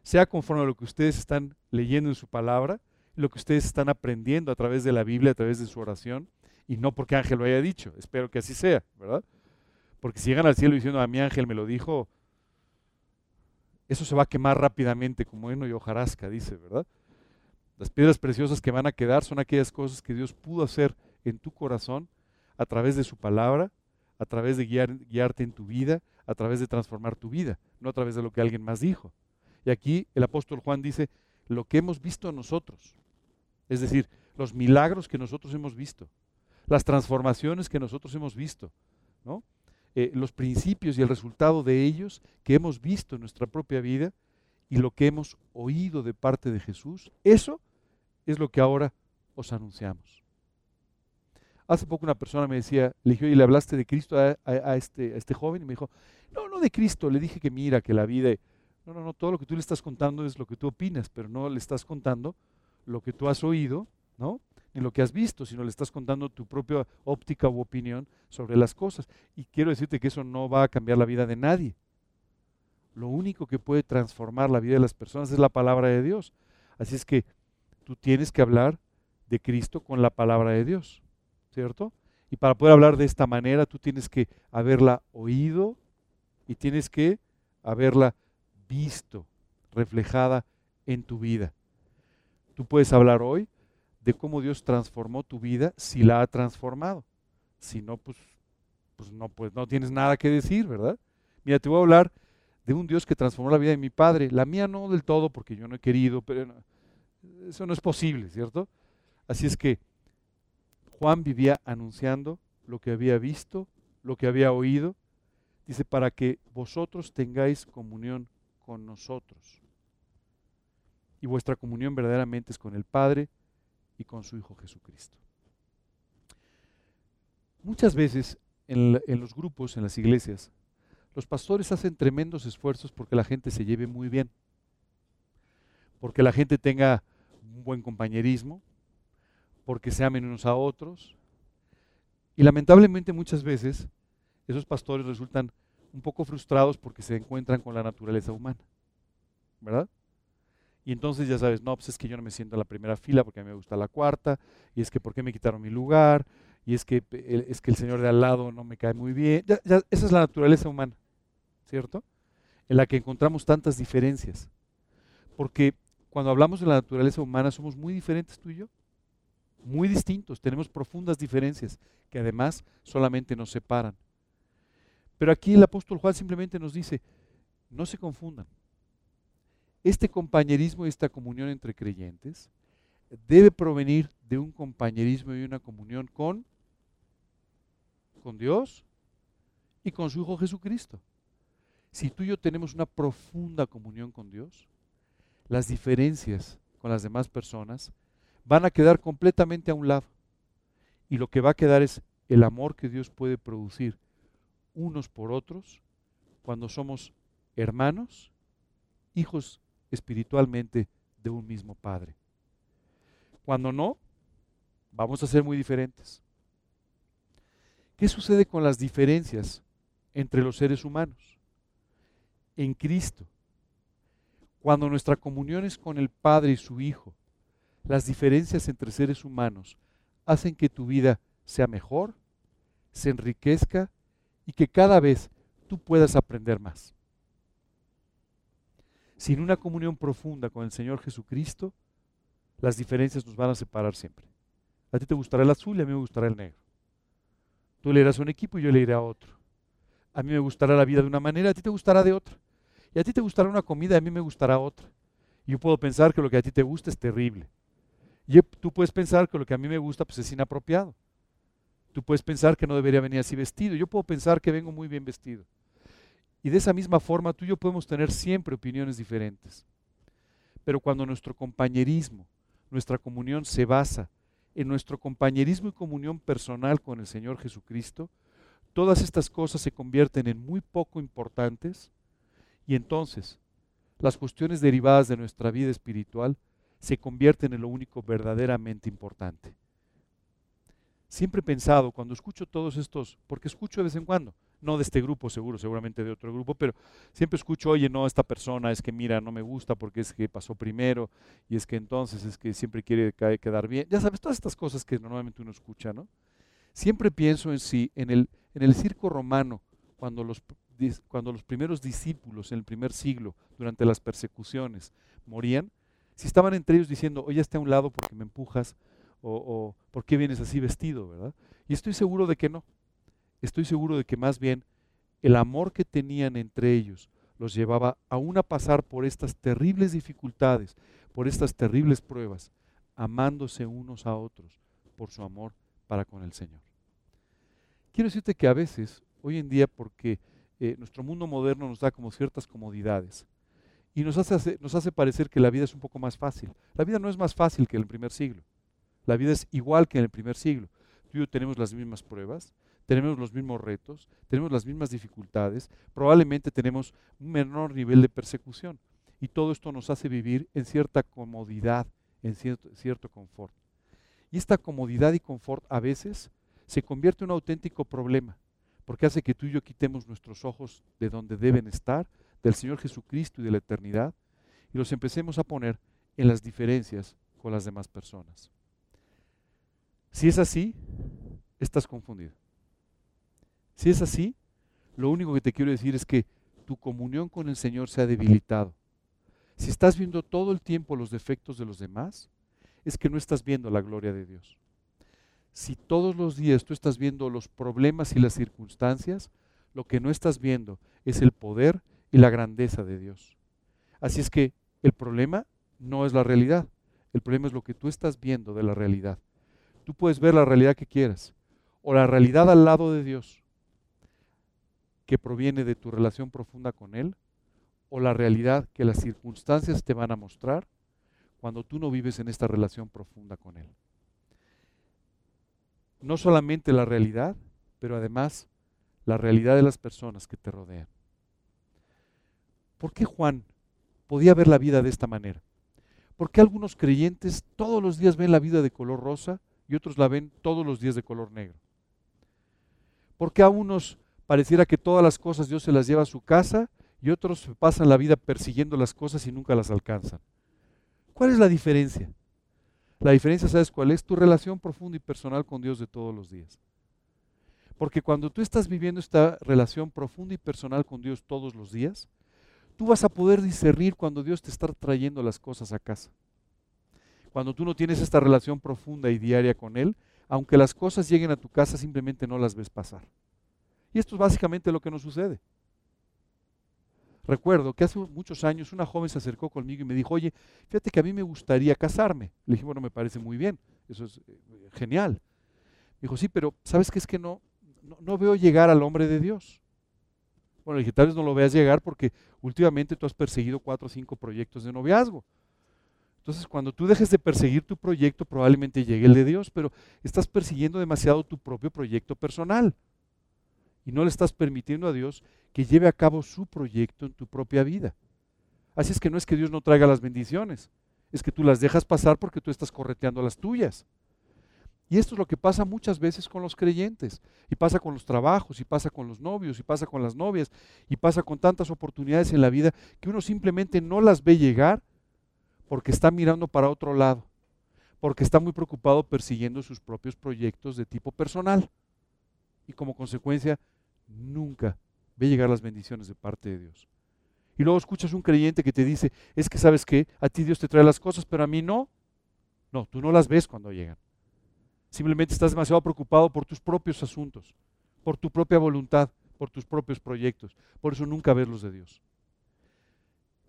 sea conforme a lo que ustedes están leyendo en su palabra, lo que ustedes están aprendiendo a través de la Biblia, a través de su oración, y no porque Ángel lo haya dicho. Espero que así sea, ¿verdad? Porque si llegan al cielo diciendo a mi ángel me lo dijo, eso se va a quemar rápidamente como heno y hojarasca, dice, ¿verdad? Las piedras preciosas que van a quedar son aquellas cosas que Dios pudo hacer en tu corazón a través de su palabra, a través de guiarte en tu vida, a través de transformar tu vida, no a través de lo que alguien más dijo. Y aquí el apóstol Juan dice, lo que hemos visto nosotros, es decir, los milagros que nosotros hemos visto, las transformaciones que nosotros hemos visto, ¿no? Eh, los principios y el resultado de ellos que hemos visto en nuestra propia vida y lo que hemos oído de parte de Jesús, eso es lo que ahora os anunciamos. Hace poco una persona me decía, le dije, y le hablaste de Cristo a, este, a este joven, y me dijo, no, no de Cristo, le dije que mira, que la vida no, no, no, todo lo que tú le estás contando es lo que tú opinas, pero no le estás contando lo que tú has oído, ¿no? Ni lo que has visto, sino le estás contando tu propia óptica u opinión sobre las cosas. Y quiero decirte que eso no va a cambiar la vida de nadie. Lo único que puede transformar la vida de las personas es la palabra de Dios. Así es que tú tienes que hablar de Cristo con la palabra de Dios, ¿cierto? Y para poder hablar de esta manera, tú tienes que haberla oído y tienes que haberla visto reflejada en tu vida. Tú puedes hablar hoy de cómo Dios transformó tu vida si la ha transformado. Si no, pues, pues no, pues no tienes nada que decir, ¿verdad? Mira, te voy a hablar de un Dios que transformó la vida de mi padre. La mía no del todo porque yo no he querido, pero eso no es posible, ¿cierto? Así es que Juan vivía anunciando lo que había visto, lo que había oído. Dice, para que vosotros tengáis comunión con nosotros. Y vuestra comunión verdaderamente es con el Padre y con su Hijo Jesucristo. Muchas veces en, los grupos, en las iglesias, los pastores hacen tremendos esfuerzos porque la gente se lleve muy bien, porque la gente tenga un buen compañerismo, porque se amen unos a otros. Y lamentablemente muchas veces esos pastores resultan un poco frustrados porque se encuentran con la naturaleza humana, ¿verdad? Y entonces ya sabes, no, pues es que yo no me siento en la primera fila porque a mí me gusta la cuarta, y es que ¿por qué me quitaron mi lugar? Y es que, es que el señor de al lado no me cae muy bien. esa es la naturaleza humana. ¿cierto? En la que encontramos tantas diferencias. Porque cuando hablamos de la naturaleza humana somos muy diferentes tú y yo. Muy distintos, tenemos profundas diferencias que además solamente nos separan. Pero aquí el apóstol Juan simplemente nos dice, no se confundan. Este compañerismo y esta comunión entre creyentes debe provenir de un compañerismo y una comunión con, con Dios y con su Hijo Jesucristo si tú y yo tenemos una profunda comunión con Dios, las diferencias con las demás personas van a quedar completamente a un lado. Y lo que va a quedar es el amor que Dios puede producir unos por otros cuando somos hermanos, hijos espiritualmente de un mismo Padre. Cuando no, vamos a ser muy diferentes. ¿Qué sucede con las diferencias entre los seres humanos? en Cristo. Cuando nuestra comunión es con el Padre y su Hijo, las diferencias entre seres humanos hacen que tu vida sea mejor, se enriquezca y que cada vez tú puedas aprender más. Sin una comunión profunda con el Señor Jesucristo, las diferencias nos van a separar siempre. A ti te gustará el azul y a mí me gustará el negro. Tú le irás a un equipo y yo le iré a otro. A mí me gustará la vida de una manera, a ti te gustará de otra. Y a ti te gustará una comida, y a mí me gustará otra. Y yo puedo pensar que lo que a ti te gusta es terrible. Y tú puedes pensar que lo que a mí me gusta pues, es inapropiado. Tú puedes pensar que no debería venir así vestido. Yo puedo pensar que vengo muy bien vestido. Y de esa misma forma tú y yo podemos tener siempre opiniones diferentes. Pero cuando nuestro compañerismo, nuestra comunión se basa en nuestro compañerismo y comunión personal con el Señor Jesucristo, todas estas cosas se convierten en muy poco importantes y entonces, las cuestiones derivadas de nuestra vida espiritual se convierten en lo único verdaderamente importante. Siempre he pensado, cuando escucho todos estos, porque escucho de vez en cuando, no de este grupo seguro, seguramente de otro grupo, pero siempre escucho, oye, no, esta persona es que mira, no me gusta porque es que pasó primero y es que entonces es que siempre quiere quedar bien. Ya sabes, todas estas cosas que normalmente uno escucha, ¿no? Siempre pienso en sí, en el, en el circo romano, cuando los cuando los primeros discípulos en el primer siglo, durante las persecuciones, morían, si estaban entre ellos diciendo, oye, esté a un lado porque me empujas, o, ¿por qué vienes así vestido? ¿verdad? Y estoy seguro de que no. Estoy seguro de que más bien el amor que tenían entre ellos los llevaba aún a pasar por estas terribles dificultades, por estas terribles pruebas, amándose unos a otros por su amor para con el Señor. Quiero decirte que a veces, hoy en día, porque eh, nuestro mundo moderno nos da como ciertas comodidades y nos hace, nos hace parecer que la vida es un poco más fácil. La vida no es más fácil que el primer siglo. La vida es igual que en el primer siglo. Tú y yo tenemos las mismas pruebas, tenemos los mismos retos, tenemos las mismas dificultades, probablemente tenemos un menor nivel de persecución. Y todo esto nos hace vivir en cierta comodidad, en cierto, cierto confort. Y esta comodidad y confort a veces se convierte en un auténtico problema porque hace que tú y yo quitemos nuestros ojos de donde deben estar, del Señor Jesucristo y de la eternidad, y los empecemos a poner en las diferencias con las demás personas. Si es así, estás confundido. Si es así, lo único que te quiero decir es que tu comunión con el Señor se ha debilitado. Si estás viendo todo el tiempo los defectos de los demás, es que no estás viendo la gloria de Dios si todos los días tú estás viendo los problemas y las circunstancias, lo que no estás viendo es el poder y la grandeza de Dios. Así es que el problema no es la realidad, el problema es lo que tú estás viendo de la realidad. Tú puedes ver la realidad que quieras, o la realidad al lado de Dios, que proviene de tu relación profunda con Él, o la realidad que las circunstancias te van a mostrar cuando tú no vives en esta relación profunda con Él. No solamente la realidad, pero además la realidad de las personas que te rodean. ¿Por qué Juan podía ver la vida de esta manera? ¿Por qué algunos creyentes todos los días ven la vida de color rosa y otros la ven todos los días de color negro? ¿Por qué a unos pareciera que todas las cosas Dios se las lleva a su casa y otros pasan la vida persiguiendo las cosas y nunca las alcanzan? ¿Cuál es la diferencia? La diferencia, ¿sabes cuál es? Tu relación profunda y personal con Dios de todos los días. Porque cuando tú estás viviendo esta relación profunda y personal con Dios todos los días, tú vas a poder discernir cuando Dios te está trayendo las cosas a casa. Cuando tú no tienes esta relación profunda y diaria con Él, aunque las cosas lleguen a tu casa, simplemente no las ves pasar. Y esto es básicamente lo que nos sucede. Recuerdo que hace muchos años una joven se acercó conmigo y me dijo, oye, fíjate que a mí me gustaría casarme. Le dije, bueno, me parece muy bien, eso es eh, genial. Me dijo, sí, pero ¿sabes qué es que no, no, no veo llegar al hombre de Dios? Bueno, le dije, tal vez no lo veas llegar porque últimamente tú has perseguido cuatro o cinco proyectos de noviazgo. Entonces, cuando tú dejes de perseguir tu proyecto, probablemente llegue el de Dios, pero estás persiguiendo demasiado tu propio proyecto personal. Y no le estás permitiendo a Dios que lleve a cabo su proyecto en tu propia vida. Así es que no es que Dios no traiga las bendiciones, es que tú las dejas pasar porque tú estás correteando las tuyas. Y esto es lo que pasa muchas veces con los creyentes, y pasa con los trabajos, y pasa con los novios, y pasa con las novias, y pasa con tantas oportunidades en la vida que uno simplemente no las ve llegar porque está mirando para otro lado, porque está muy preocupado persiguiendo sus propios proyectos de tipo personal. Y como consecuencia, nunca ve llegar las bendiciones de parte de Dios. Y luego escuchas un creyente que te dice, es que sabes que a ti Dios te trae las cosas, pero a mí no. No, tú no las ves cuando llegan. Simplemente estás demasiado preocupado por tus propios asuntos, por tu propia voluntad, por tus propios proyectos. Por eso nunca ves los de Dios.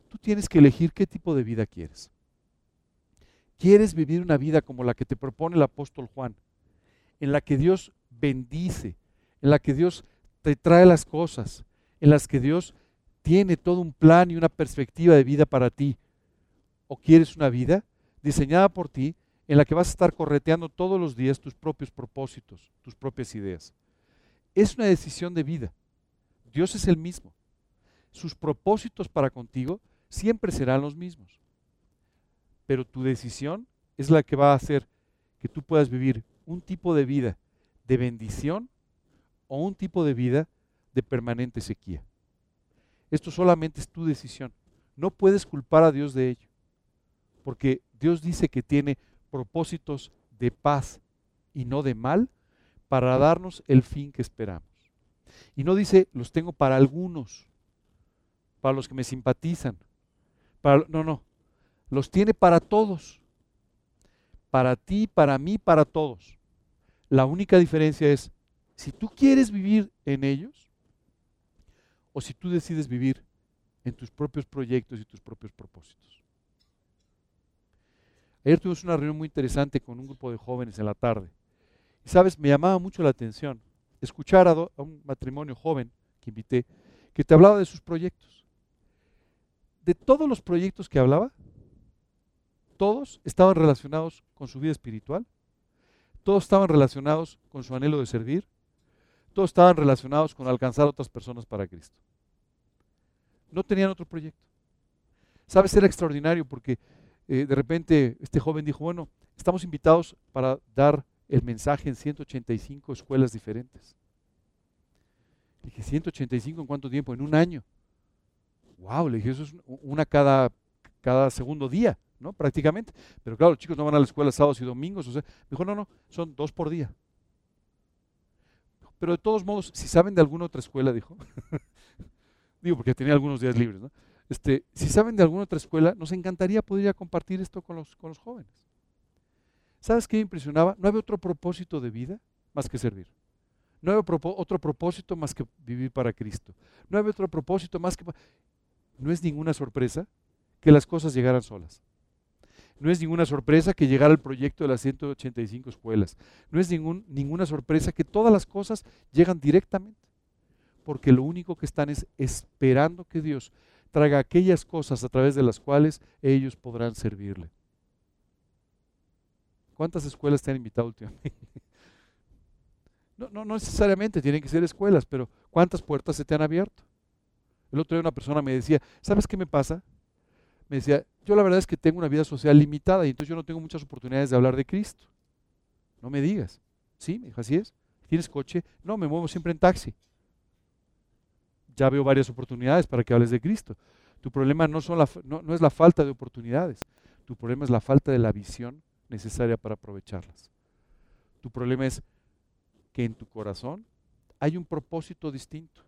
Tú tienes que elegir qué tipo de vida quieres. ¿Quieres vivir una vida como la que te propone el apóstol Juan? En la que Dios bendice, en la que Dios te trae las cosas, en las que Dios tiene todo un plan y una perspectiva de vida para ti. ¿O quieres una vida diseñada por ti en la que vas a estar correteando todos los días tus propios propósitos, tus propias ideas. Es una decisión de vida. Dios es el mismo. Sus propósitos para contigo siempre serán los mismos. Pero tu decisión es la que va a hacer que tú puedas vivir un tipo de vida de bendición o un tipo de vida de permanente sequía. Esto solamente es tu decisión. No puedes culpar a Dios de ello, porque Dios dice que tiene propósitos de paz y no de mal para darnos el fin que esperamos. Y no dice, los tengo para algunos, para los que me simpatizan. No, no, los tiene para todos. Para ti, para mí, para todos. La única diferencia es si tú quieres vivir en ellos o si tú decides vivir en tus propios proyectos y tus propios propósitos. Ayer tuvimos una reunión muy interesante con un grupo de jóvenes en la tarde. Y sabes, me llamaba mucho la atención escuchar a, un matrimonio joven que invité, que te hablaba de sus proyectos. De todos los proyectos que hablaba, todos estaban relacionados con su vida espiritual, todos estaban relacionados con su anhelo de servir, todos estaban relacionados con alcanzar a otras personas para Cristo. No tenían otro proyecto. Sabes, era extraordinario porque eh, de repente este joven dijo, bueno, estamos invitados para dar el mensaje en 185 escuelas diferentes. Dije, 185 en cuánto tiempo? En un año. Wow, le dije, eso es una cada, cada segundo día, ¿no? Prácticamente. Pero claro, los chicos no van a la escuela sábados y domingos. Me dijo, no, no, son dos por día. Pero de todos modos, si saben de alguna otra escuela, dijo, digo porque tenía algunos días libres, ¿no? Este, si saben de alguna otra escuela, nos encantaría poder compartir esto con los, con los jóvenes. ¿Sabes qué me impresionaba? No había otro propósito de vida más que servir. No hay otro propósito más que vivir para Cristo. No hay otro propósito más que... No es ninguna sorpresa que las cosas llegaran solas. No es ninguna sorpresa que llegara el proyecto de las 185 escuelas. No es ningún, ninguna sorpresa que todas las cosas llegan directamente. Porque lo único que están es esperando que Dios traiga aquellas cosas a través de las cuales ellos podrán servirle. ¿Cuántas escuelas te han invitado últimamente? No, no, necesariamente tienen que ser escuelas, pero ¿cuántas puertas se te han abierto? El otro día una persona me decía, ¿sabes qué me pasa? Me decía, yo la verdad es que tengo una vida social limitada y entonces yo no tengo muchas oportunidades de hablar de Cristo. No me digas. Sí, me dijo, así es. ¿Tienes coche? No, me muevo siempre en taxi. Ya veo varias oportunidades para que hables de Cristo. Tu problema no, no es la falta de oportunidades. Tu problema es la falta de la visión necesaria para aprovecharlas. Tu problema es que en tu corazón hay un propósito distinto,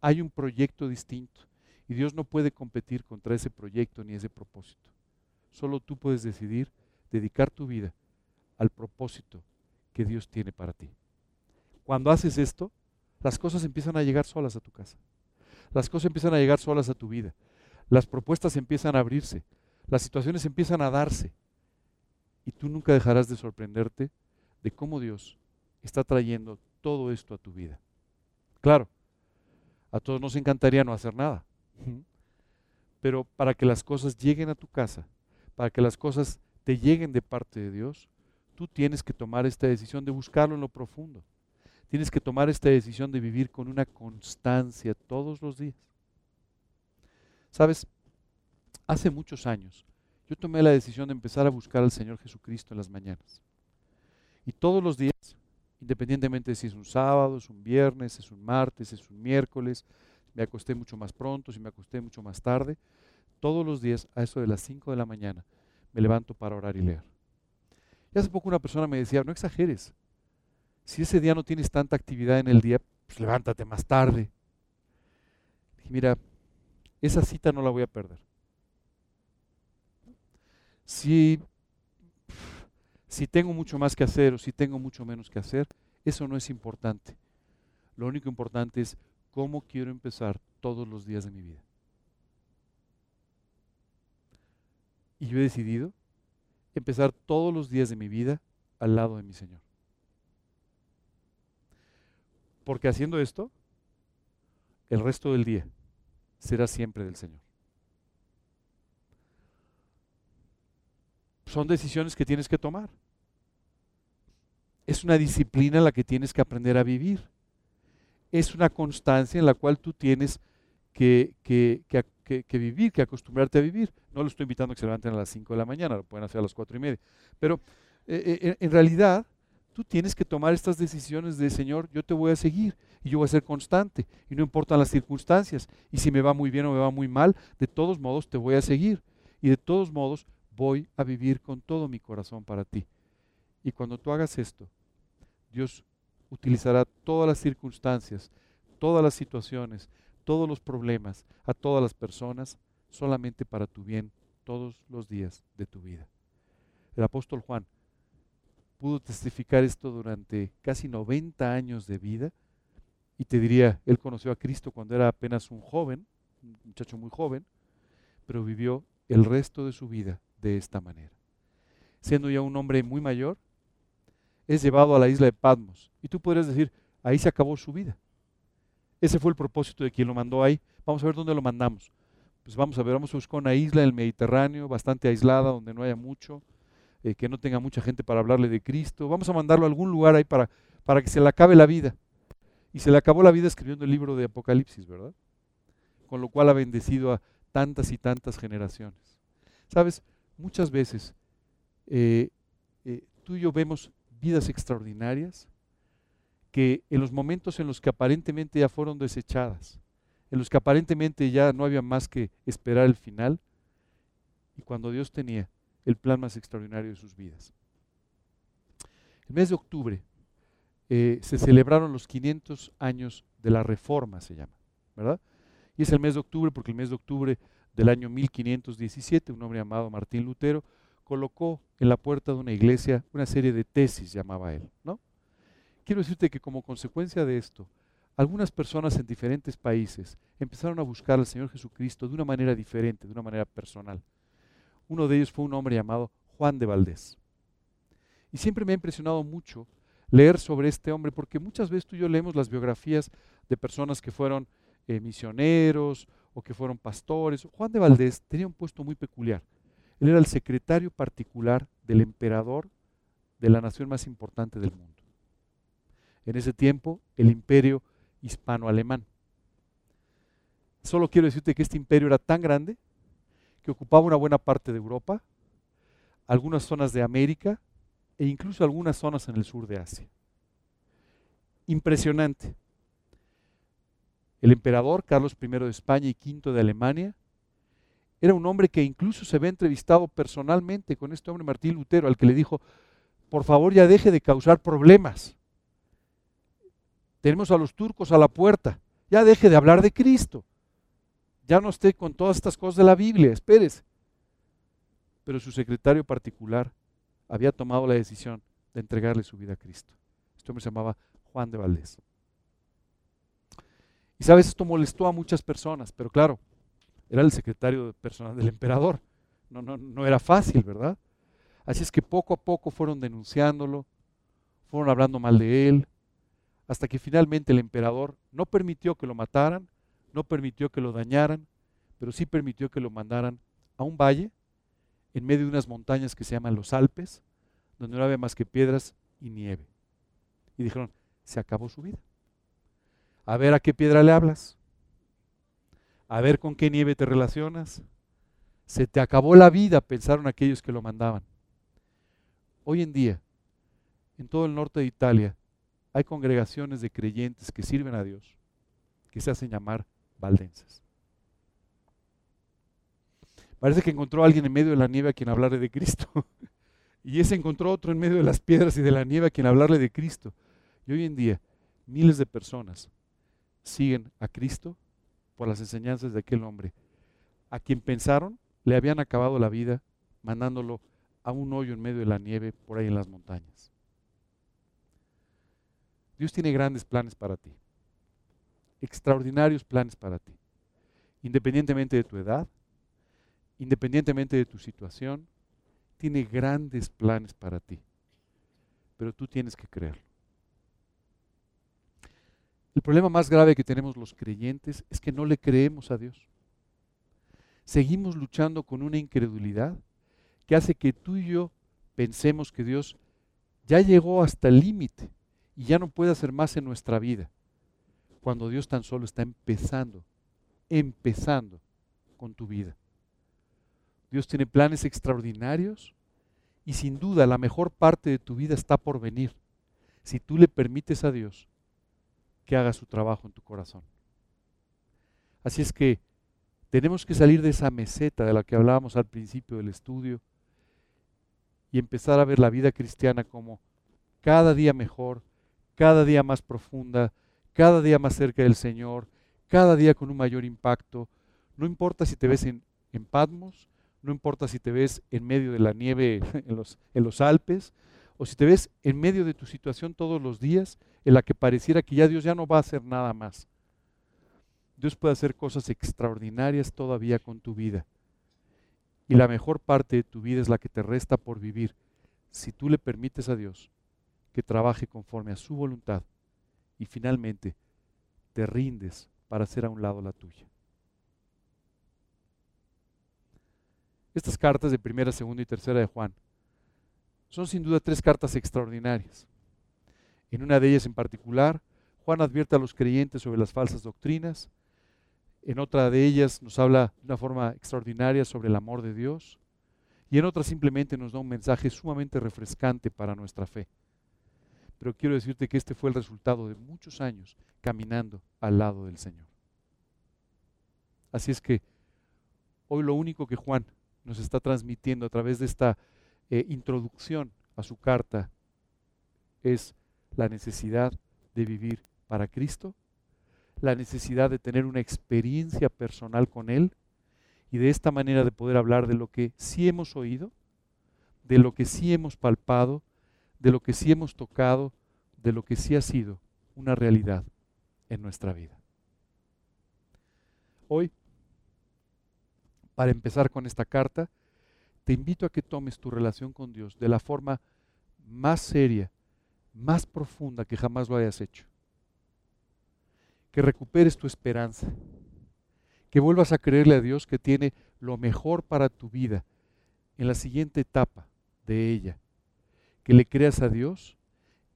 hay un proyecto distinto. Y Dios no puede competir contra ese proyecto ni ese propósito. Solo tú puedes decidir dedicar tu vida al propósito que Dios tiene para ti. Cuando haces esto, las cosas empiezan a llegar solas a tu casa. Las cosas empiezan a llegar solas a tu vida. Las propuestas empiezan a abrirse. Las situaciones empiezan a darse. Y tú nunca dejarás de sorprenderte de cómo Dios está trayendo todo esto a tu vida. Claro, a todos nos encantaría no hacer nada, pero para que las cosas lleguen a tu casa, para que las cosas te lleguen de parte de Dios, tú tienes que tomar esta decisión de buscarlo en lo profundo. Tienes que tomar esta decisión de vivir con una constancia todos los días. Sabes, hace muchos años yo tomé la decisión de empezar a buscar al Señor Jesucristo en las mañanas. Y todos los días independientemente de si es un sábado, es un viernes, es un martes, es un miércoles, me acosté mucho más pronto, si me acosté mucho más tarde, todos los días a eso de las 5 de la mañana me levanto para orar y leer. Y hace poco una persona me decía, no exageres, si ese día no tienes tanta actividad en el día, pues levántate más tarde. Dije, mira, esa cita no la voy a perder. Si si tengo mucho más que hacer o si tengo mucho menos que hacer, eso no es importante. Lo único importante es cómo quiero empezar todos los días de mi vida. Y yo he decidido empezar todos los días de mi vida al lado de mi Señor. Porque haciendo esto, el resto del día será siempre del Señor. Son decisiones que tienes que tomar es una disciplina en la que tienes que aprender a vivir. Es una constancia en la cual tú tienes que, vivir, que acostumbrarte a vivir. No lo estoy invitando a que se levanten a las 5 de la mañana, lo pueden hacer a las 4 y media. Pero eh, eh, en realidad tú tienes que tomar estas decisiones de, Señor, yo te voy a seguir y yo voy a ser constante y no importan las circunstancias. Y si me va muy bien o me va muy mal, de todos modos te voy a seguir. Y de todos modos voy a vivir con todo mi corazón para ti. Y cuando tú hagas esto, Dios utilizará todas las circunstancias, todas las situaciones, todos los problemas, a todas las personas, solamente para tu bien todos los días de tu vida. El apóstol Juan pudo testificar esto durante casi 90 años de vida y te diría, él conoció a Cristo cuando era apenas un joven, un muchacho muy joven, pero vivió el resto de su vida de esta manera. Siendo ya un hombre muy mayor, es llevado a la isla de Patmos. Y tú podrías decir, ahí se acabó su vida. Ese fue el propósito de quien lo mandó ahí. Vamos a ver dónde lo mandamos. Pues vamos a ver, vamos a buscar una isla en el Mediterráneo, bastante aislada, donde no haya mucho, eh, que no tenga mucha gente para hablarle de Cristo. Vamos a mandarlo a algún lugar ahí para, para que se le acabe la vida. Y se le acabó la vida escribiendo el libro de Apocalipsis, ¿verdad? Con lo cual ha bendecido a tantas y tantas generaciones. Sabes, muchas veces eh, eh, tú y yo vemos vidas extraordinarias que en los momentos en los que aparentemente ya fueron desechadas, en los que aparentemente ya no había más que esperar el final, y cuando Dios tenía el plan más extraordinario de sus vidas. El mes de octubre eh, se celebraron los 500 años de la Reforma, se llama, ¿verdad? Y es el mes de octubre porque el mes de octubre del año 1517, un hombre llamado Martín Lutero, colocó en la puerta de una iglesia una serie de tesis, llamaba él, ¿no? quiero decirte que como consecuencia de esto, algunas personas en diferentes países empezaron a buscar al Señor Jesucristo de una manera diferente, de una manera personal. Uno de ellos fue un hombre llamado Juan de Valdés. Y siempre me ha impresionado mucho leer sobre este hombre, porque muchas veces tú y yo leemos las biografías de personas que fueron eh, misioneros o que fueron pastores. Juan de Valdés tenía un puesto muy peculiar. Él era el secretario particular del emperador de la nación más importante del mundo. En ese tiempo, el imperio hispano-alemán. Solo quiero decirte que este imperio era tan grande que ocupaba una buena parte de Europa, algunas zonas de América e incluso algunas zonas en el sur de Asia. Impresionante. El emperador Carlos I de España y V de Alemania era un hombre que incluso se ve entrevistado personalmente con este hombre Martín Lutero, al que le dijo, por favor ya deje de causar problemas. Tenemos a los turcos a la puerta, ya deje de hablar de Cristo. Ya no esté con todas estas cosas de la Biblia, espérese. Pero su secretario particular había tomado la decisión de entregarle su vida a Cristo. Este hombre se llamaba Juan de Valdés. Y sabes, esto molestó a muchas personas, pero claro, era el secretario personal del emperador. No, no, no era fácil, ¿verdad? Así es que poco a poco fueron denunciándolo, fueron hablando mal de él, hasta que finalmente el emperador no permitió que lo mataran, no permitió que lo dañaran, pero sí permitió que lo mandaran a un valle en medio de unas montañas que se llaman los Alpes, donde no había más que piedras y nieve. Y dijeron, se acabó su vida. A ver a qué piedra le hablas. A ver con qué nieve te relacionas. Se te acabó la vida, pensaron aquellos que lo mandaban. Hoy en día, en todo el norte de Italia, hay congregaciones de creyentes que sirven a Dios, que se hacen llamar valdenses. Parece que encontró a alguien en medio de la nieve a quien hablarle de Cristo. y ese encontró otro en medio de las piedras y de la nieve a quien hablarle de Cristo. Y hoy en día, miles de personas siguen a Cristo por las enseñanzas de aquel hombre, a quien pensaron le habían acabado la vida mandándolo a un hoyo en medio de la nieve por ahí en las montañas. Dios tiene grandes planes para ti, extraordinarios planes para ti, independientemente de tu edad, independientemente de tu situación, tiene grandes planes para ti. Pero tú tienes que creerlo. El problema más grave que tenemos los creyentes es que no le creemos a Dios. Seguimos luchando con una incredulidad que hace que tú y yo pensemos que Dios ya llegó hasta el límite y ya no puede hacer más en nuestra vida, cuando Dios tan solo está empezando, empezando con tu vida. Dios tiene planes extraordinarios y sin duda la mejor parte de tu vida está por venir si tú le permites a Dios que haga su trabajo en tu corazón. Así es que tenemos que salir de esa meseta de la que hablábamos al principio del estudio y empezar a ver la vida cristiana como cada día mejor, cada día más profunda, cada día más cerca del Señor, cada día con un mayor impacto. No importa si te ves en, en Patmos, no importa si te ves en medio de la nieve en los, en los Alpes, o si te ves en medio de tu situación todos los días, en la que pareciera que ya Dios ya no va a hacer nada más. Dios puede hacer cosas extraordinarias todavía con tu vida. Y la mejor parte de tu vida es la que te resta por vivir, si tú le permites a Dios que trabaje conforme a su voluntad y finalmente te rindes para hacer a un lado la tuya. Estas cartas de primera, segunda y tercera de Juan son sin duda tres cartas extraordinarias. En una de ellas en particular, Juan advierte a los creyentes sobre las falsas doctrinas. En otra de ellas nos habla de una forma extraordinaria sobre el amor de Dios. Y en otra simplemente nos da un mensaje sumamente refrescante para nuestra fe. Pero quiero decirte que este fue el resultado de muchos años caminando al lado del Señor. Así es que hoy lo único que Juan nos está transmitiendo a través de esta eh, introducción a su carta es la necesidad de vivir para Cristo, la necesidad de tener una experiencia personal con Él y de esta manera de poder hablar de lo que sí hemos oído, de lo que sí hemos palpado, de lo que sí hemos tocado, de lo que sí ha sido una realidad en nuestra vida. Hoy, para empezar con esta carta, te invito a que tomes tu relación con Dios de la forma más seria, más profunda que jamás lo hayas hecho. Que recuperes tu esperanza, que vuelvas a creerle a Dios que tiene lo mejor para tu vida en la siguiente etapa de ella. Que le creas a Dios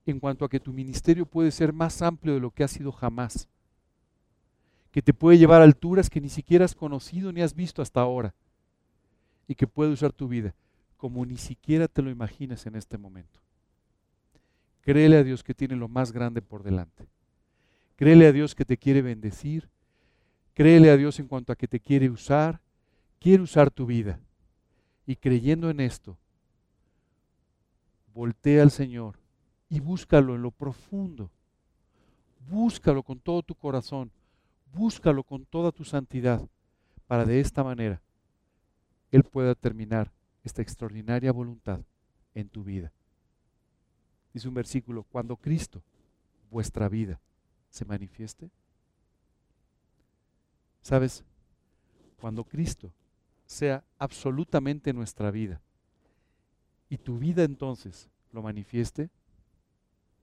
en cuanto a que tu ministerio puede ser más amplio de lo que ha sido jamás. Que te puede llevar a alturas que ni siquiera has conocido ni has visto hasta ahora. Y que puede usar tu vida como ni siquiera te lo imaginas en este momento. Créele a Dios que tiene lo más grande por delante. Créele a Dios que te quiere bendecir. Créele a Dios en cuanto a que te quiere usar. Quiere usar tu vida. Y creyendo en esto, voltea al Señor y búscalo en lo profundo. Búscalo con todo tu corazón. Búscalo con toda tu santidad para de esta manera Él pueda terminar esta extraordinaria voluntad en tu vida. Dice un versículo, cuando Cristo, vuestra vida, se manifieste. ¿Sabes? Cuando Cristo sea absolutamente nuestra vida y tu vida entonces lo manifieste,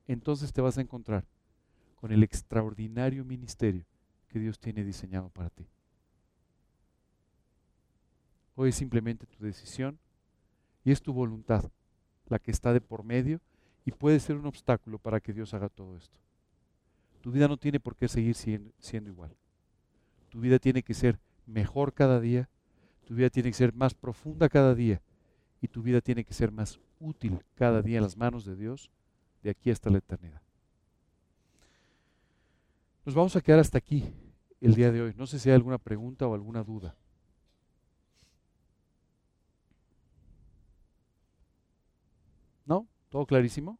entonces te vas a encontrar con el extraordinario ministerio que Dios tiene diseñado para ti. Hoy es simplemente tu decisión y es tu voluntad la que está de por medio y puede ser un obstáculo para que Dios haga todo esto. Tu vida no tiene por qué seguir siendo, igual. Tu vida tiene que ser mejor cada día, tu vida tiene que ser más profunda cada día y tu vida tiene que ser más útil cada día en las manos de Dios de aquí hasta la eternidad. Nos vamos a quedar hasta aquí el día de hoy. No sé si hay alguna pregunta o alguna duda. ¿Todo clarísimo?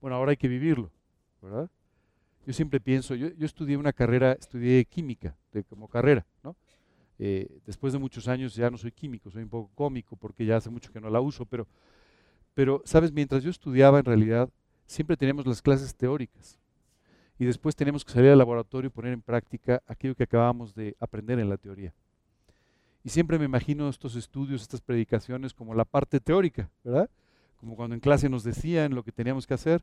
Bueno, ahora hay que vivirlo, ¿verdad? Yo siempre pienso, yo, estudié una carrera, estudié química de, como carrera, ¿no? Eh, después de muchos años ya no soy químico, soy un poco cómico porque ya hace mucho que no la uso, pero, pero, ¿sabes? Mientras yo estudiaba, en realidad, siempre teníamos las clases teóricas y después tenemos que salir al laboratorio y poner en práctica aquello que acabamos de aprender en la teoría. Y siempre me imagino estos estudios, estas predicaciones como la parte teórica, ¿verdad? Como cuando en clase nos decían lo que teníamos que hacer,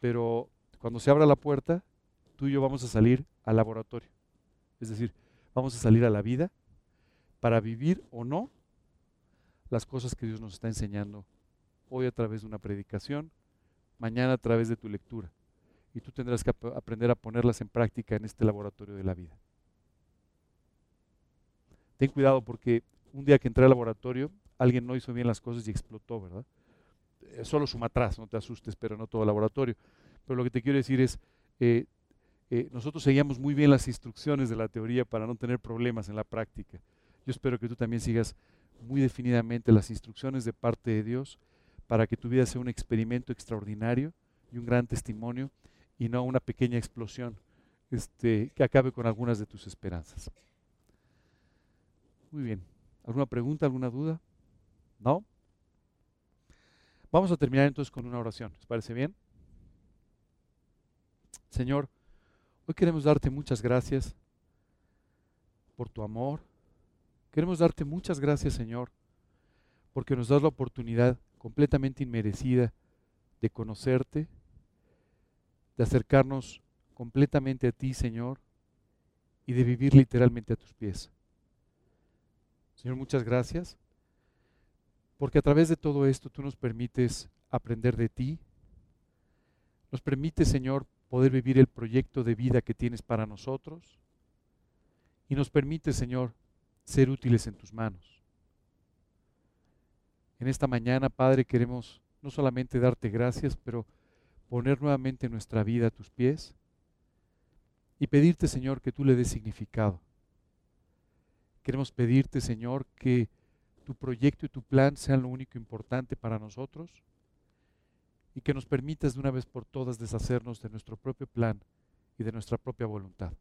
pero cuando se abra la puerta, tú y yo vamos a salir al laboratorio. Es decir, vamos a salir a la vida para vivir o no las cosas que Dios nos está enseñando hoy a través de una predicación, mañana a través de tu lectura. Y tú tendrás que aprender a ponerlas en práctica en este laboratorio de la vida. Ten cuidado porque un día que entré al laboratorio, alguien no hizo bien las cosas y explotó, ¿verdad? Eh, solo suma atrás, no te asustes, pero no todo laboratorio. Pero lo que te quiero decir es, eh, eh, nosotros seguíamos muy bien las instrucciones de la teoría para no tener problemas en la práctica. Yo espero que tú también sigas muy definidamente las instrucciones de parte de Dios para que tu vida sea un experimento extraordinario y un gran testimonio y no una pequeña explosión este, que acabe con algunas de tus esperanzas. Muy bien. ¿Alguna pregunta, alguna duda? ¿No? Vamos a terminar entonces con una oración. ¿Les parece bien? Señor, hoy queremos darte muchas gracias por tu amor. Queremos darte muchas gracias, Señor, porque nos das la oportunidad completamente inmerecida de conocerte, de acercarnos completamente a ti, Señor, y de vivir literalmente a tus pies. Señor, muchas gracias porque a través de todo esto tú nos permites aprender de ti. Nos permite, Señor, poder vivir el proyecto de vida que tienes para nosotros. Y nos permite, Señor, ser útiles en tus manos. En esta mañana, Padre, queremos no solamente darte gracias, pero poner nuevamente nuestra vida a tus pies y pedirte, Señor, que tú le des significado. Queremos pedirte, Señor, que tu proyecto y tu plan sean lo único importante para nosotros y que nos permitas de una vez por todas deshacernos de nuestro propio plan y de nuestra propia voluntad.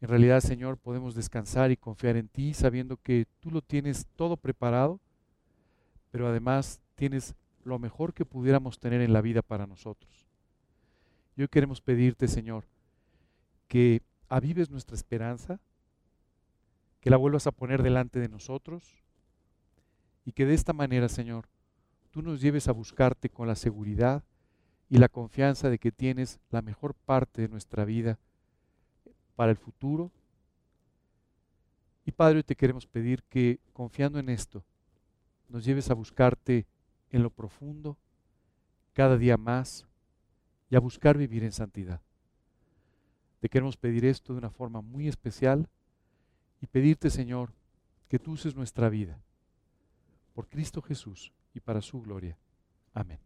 En realidad, Señor, podemos descansar y confiar en ti sabiendo que tú lo tienes todo preparado, pero además tienes lo mejor que pudiéramos tener en la vida para nosotros. Y hoy queremos pedirte, Señor, que avives nuestra esperanza, que la vuelvas a poner delante de nosotros y que de esta manera, Señor, tú nos lleves a buscarte con la seguridad y la confianza de que tienes la mejor parte de nuestra vida para el futuro. Y Padre, te queremos pedir que, confiando en esto, nos lleves a buscarte en lo profundo, cada día más, y a buscar vivir en santidad. Te queremos pedir esto de una forma muy especial y pedirte, Señor, que tú uses nuestra vida por Cristo Jesús y para su gloria. Amén.